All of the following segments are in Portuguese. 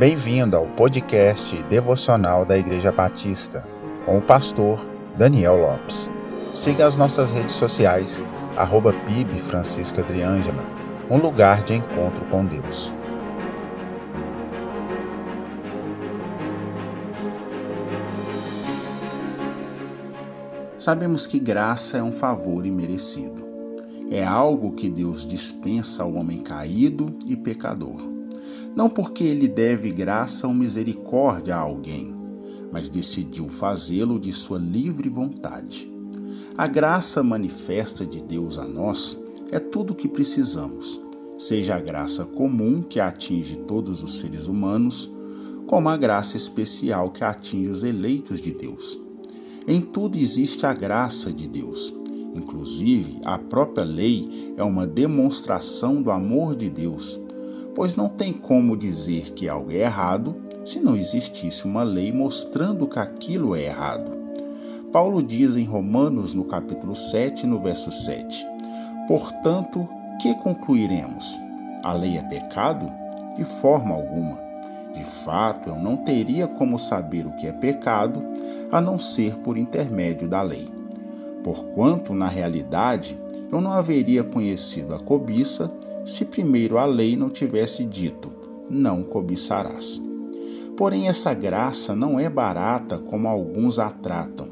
Bem-vindo ao podcast devocional da Igreja Batista, com o pastor Daniel Lopes. Siga as nossas redes sociais, arroba PIB Francisca Adriângela, um lugar de encontro com Deus. Sabemos que graça é um favor imerecido. É algo que Deus dispensa ao homem caído e pecador não porque ele deve graça ou misericórdia a alguém, mas decidiu fazê-lo de sua livre vontade. A graça manifesta de Deus a nós é tudo o que precisamos, seja a graça comum que atinge todos os seres humanos, como a graça especial que atinge os eleitos de Deus. Em tudo existe a graça de Deus. Inclusive, a própria lei é uma demonstração do amor de Deus pois não tem como dizer que algo é errado se não existisse uma lei mostrando que aquilo é errado. Paulo diz em Romanos, no capítulo 7, no verso 7: Portanto, que concluiremos? A lei é pecado? De forma alguma. De fato, eu não teria como saber o que é pecado a não ser por intermédio da lei. Porquanto, na realidade, eu não haveria conhecido a cobiça se primeiro a lei não tivesse dito: não cobiçarás. Porém, essa graça não é barata como alguns a tratam,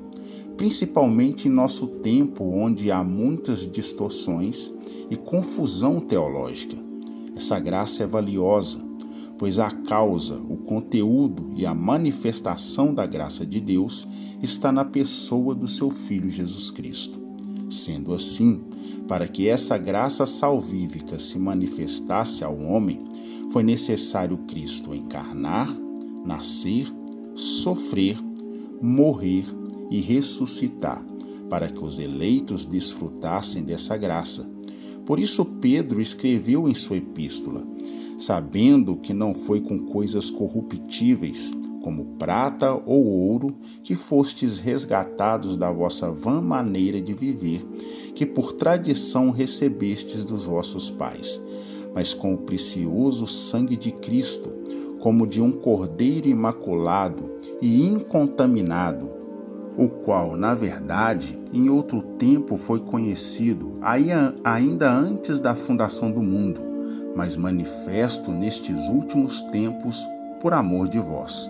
principalmente em nosso tempo onde há muitas distorções e confusão teológica. Essa graça é valiosa, pois a causa, o conteúdo e a manifestação da graça de Deus está na pessoa do seu Filho Jesus Cristo. Sendo assim, para que essa graça salvífica se manifestasse ao homem, foi necessário Cristo encarnar, nascer, sofrer, morrer e ressuscitar, para que os eleitos desfrutassem dessa graça. Por isso, Pedro escreveu em sua epístola: sabendo que não foi com coisas corruptíveis, como prata ou ouro, que fostes resgatados da vossa vã maneira de viver, que por tradição recebestes dos vossos pais, mas com o precioso sangue de Cristo, como de um cordeiro imaculado e incontaminado, o qual, na verdade, em outro tempo foi conhecido, ainda antes da fundação do mundo, mas manifesto nestes últimos tempos por amor de vós.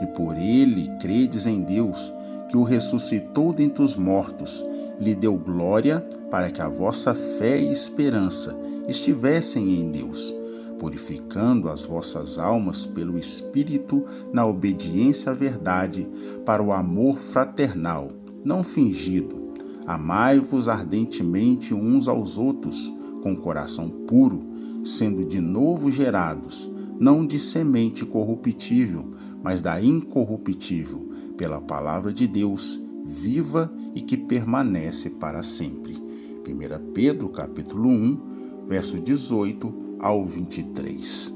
E por ele credes em Deus, que o ressuscitou dentre os mortos, lhe deu glória para que a vossa fé e esperança estivessem em Deus, purificando as vossas almas pelo Espírito na obediência à verdade, para o amor fraternal, não fingido. Amai-vos ardentemente uns aos outros, com coração puro, sendo de novo gerados não de semente corruptível, mas da incorruptível, pela palavra de Deus, viva e que permanece para sempre. 1 Pedro capítulo 1, verso 18 ao 23.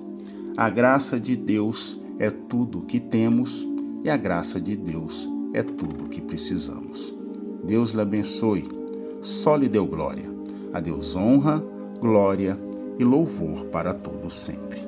A graça de Deus é tudo o que temos e a graça de Deus é tudo o que precisamos. Deus lhe abençoe, só lhe deu glória. A Deus honra, glória e louvor para todos sempre.